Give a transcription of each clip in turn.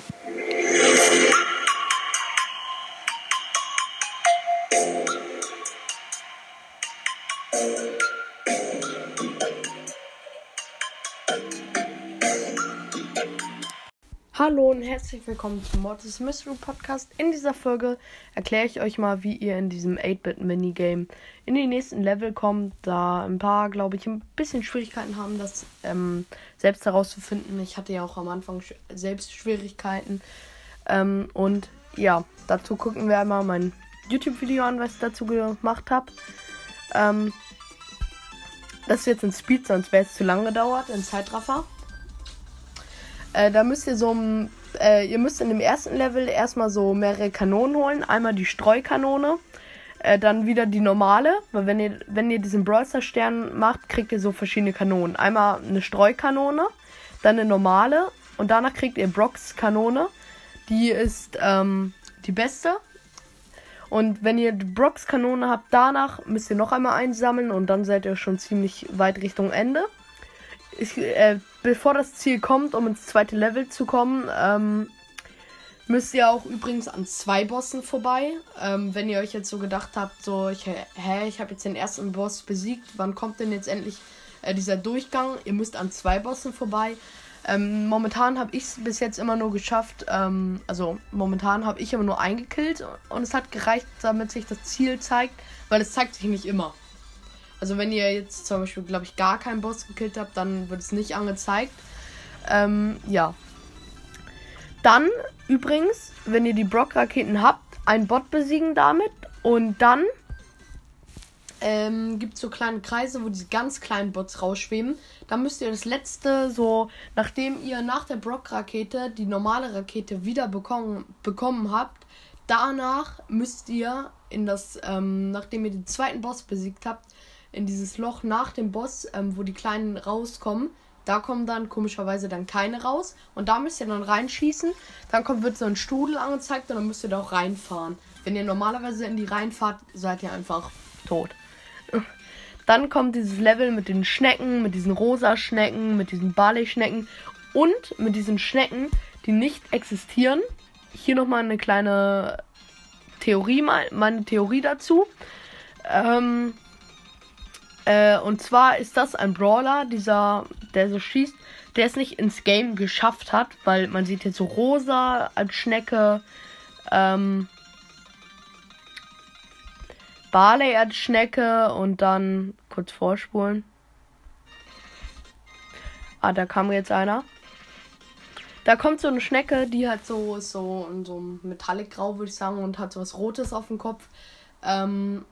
Yeah. Hallo und herzlich willkommen zum Mortis Mystery Podcast. In dieser Folge erkläre ich euch mal, wie ihr in diesem 8-Bit-Minigame in die nächsten Level kommt, da ein paar, glaube ich, ein bisschen Schwierigkeiten haben, das ähm, selbst herauszufinden. Ich hatte ja auch am Anfang selbst Schwierigkeiten. Ähm, und ja, dazu gucken wir einmal mein YouTube-Video an, was ich dazu gemacht habe. Ähm, das ist jetzt ein Speed, sonst wäre es zu lange gedauert, ein Zeitraffer. Äh, da müsst ihr so äh, ihr müsst in dem ersten Level erstmal so mehrere Kanonen holen. Einmal die Streukanone, äh, dann wieder die normale, weil wenn ihr, wenn ihr diesen Brawlster Stern macht, kriegt ihr so verschiedene Kanonen. Einmal eine Streukanone, dann eine normale und danach kriegt ihr Brocks Kanone. Die ist ähm, die beste. Und wenn ihr die Brocks Kanone habt, danach müsst ihr noch einmal einsammeln und dann seid ihr schon ziemlich weit Richtung Ende ich, äh, bevor das Ziel kommt, um ins zweite Level zu kommen, ähm, müsst ihr auch übrigens an zwei Bossen vorbei. Ähm, wenn ihr euch jetzt so gedacht habt, so, ich, hä, ich habe jetzt den ersten Boss besiegt, wann kommt denn jetzt endlich äh, dieser Durchgang? Ihr müsst an zwei Bossen vorbei. Ähm, momentan habe ich es bis jetzt immer nur geschafft, ähm, also momentan habe ich immer nur eingekillt und es hat gereicht, damit sich das Ziel zeigt, weil es zeigt sich nicht immer. Also wenn ihr jetzt zum Beispiel, glaube ich, gar keinen Boss gekillt habt, dann wird es nicht angezeigt. Ähm, ja. Dann übrigens, wenn ihr die Brock-Raketen habt, einen Bot besiegen damit. Und dann ähm, gibt es so kleine Kreise, wo diese ganz kleinen Bots rausschweben. Da müsst ihr das letzte, so nachdem ihr nach der Brock-Rakete die normale Rakete wieder bekommen, bekommen habt, danach müsst ihr in das, ähm, nachdem ihr den zweiten Boss besiegt habt, in dieses Loch nach dem Boss, ähm, wo die Kleinen rauskommen. Da kommen dann komischerweise dann keine raus. Und da müsst ihr dann reinschießen. Dann kommt, wird so ein Strudel angezeigt und dann müsst ihr da auch reinfahren. Wenn ihr normalerweise in die reinfahrt, seid ihr einfach tot. Dann kommt dieses Level mit den Schnecken, mit diesen rosa Schnecken, mit diesen Barley-Schnecken und mit diesen Schnecken, die nicht existieren. Hier nochmal eine kleine Theorie, meine Theorie dazu. Ähm, äh, und zwar ist das ein Brawler, dieser, der so schießt, der es nicht ins Game geschafft hat, weil man sieht jetzt so rosa als Schnecke, ähm, Barley als Schnecke und dann kurz vorspulen. Ah, da kam jetzt einer. Da kommt so eine Schnecke, die hat so so in so Metallic Grau, würde ich sagen, und hat so was Rotes auf dem Kopf. Ähm,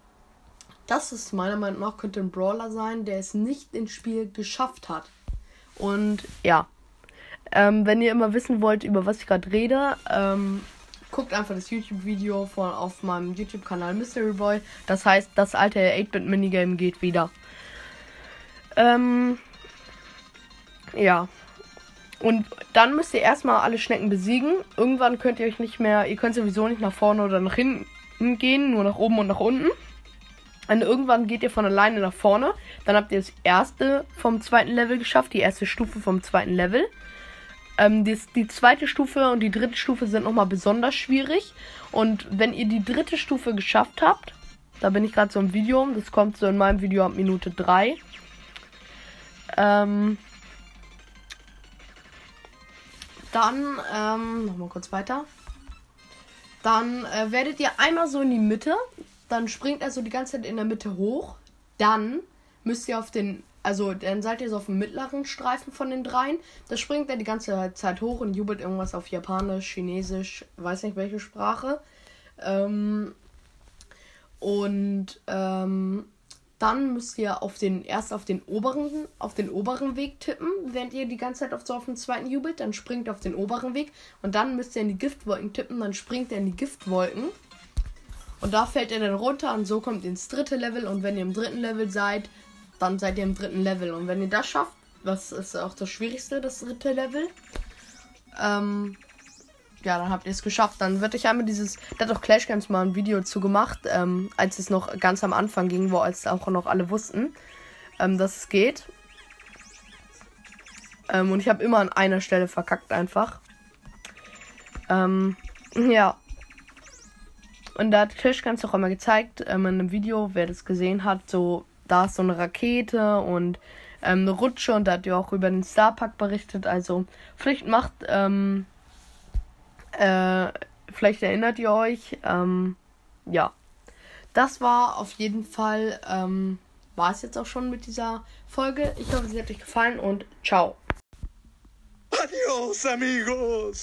das ist meiner Meinung nach könnte ein Brawler sein, der es nicht ins Spiel geschafft hat. Und ja, ähm, wenn ihr immer wissen wollt, über was ich gerade rede, ähm, guckt einfach das YouTube-Video von auf meinem YouTube-Kanal Mystery Boy. Das heißt, das alte 8-Bit-Minigame geht wieder. Ähm, ja. Und dann müsst ihr erstmal alle Schnecken besiegen. Irgendwann könnt ihr euch nicht mehr, ihr könnt sowieso nicht nach vorne oder nach hinten gehen, nur nach oben und nach unten. Und irgendwann geht ihr von alleine nach vorne. Dann habt ihr das erste vom zweiten Level geschafft, die erste Stufe vom zweiten Level. Ähm, die, die zweite Stufe und die dritte Stufe sind nochmal besonders schwierig. Und wenn ihr die dritte Stufe geschafft habt, da bin ich gerade so im Video, das kommt so in meinem Video ab Minute 3. Ähm, dann, ähm, nochmal kurz weiter. Dann äh, werdet ihr einmal so in die Mitte dann springt er so die ganze Zeit in der Mitte hoch. Dann müsst ihr auf den, also dann seid ihr so auf dem mittleren Streifen von den dreien. Da springt er die ganze Zeit hoch und jubelt irgendwas auf Japanisch, Chinesisch, weiß nicht welche Sprache. Ähm, und ähm, dann müsst ihr auf den erst auf den oberen auf den oberen Weg tippen, während ihr die ganze Zeit auf so auf den zweiten jubelt, dann springt ihr auf den oberen Weg und dann müsst ihr in die Giftwolken tippen, dann springt er in die Giftwolken und da fällt er dann runter und so kommt ihr ins dritte Level. Und wenn ihr im dritten Level seid, dann seid ihr im dritten Level. Und wenn ihr das schafft, was ist auch das Schwierigste, das dritte Level, ähm, ja, dann habt ihr es geschafft. Dann wird euch einmal dieses, da hat auch Clash Games mal ein Video zu gemacht, ähm, als es noch ganz am Anfang ging, wo als auch noch alle wussten, ähm, dass es geht. Ähm, und ich habe immer an einer Stelle verkackt einfach. Ähm, ja. Und da hat Tisch ganz auch immer gezeigt, ähm, in einem Video, wer das gesehen hat, so, da ist so eine Rakete und ähm, eine Rutsche und da hat ihr auch über den Starpark berichtet. Also, vielleicht macht, ähm, äh, vielleicht erinnert ihr euch, ähm, ja. Das war auf jeden Fall, ähm, war es jetzt auch schon mit dieser Folge. Ich hoffe, sie hat euch gefallen und ciao. Adios, amigos.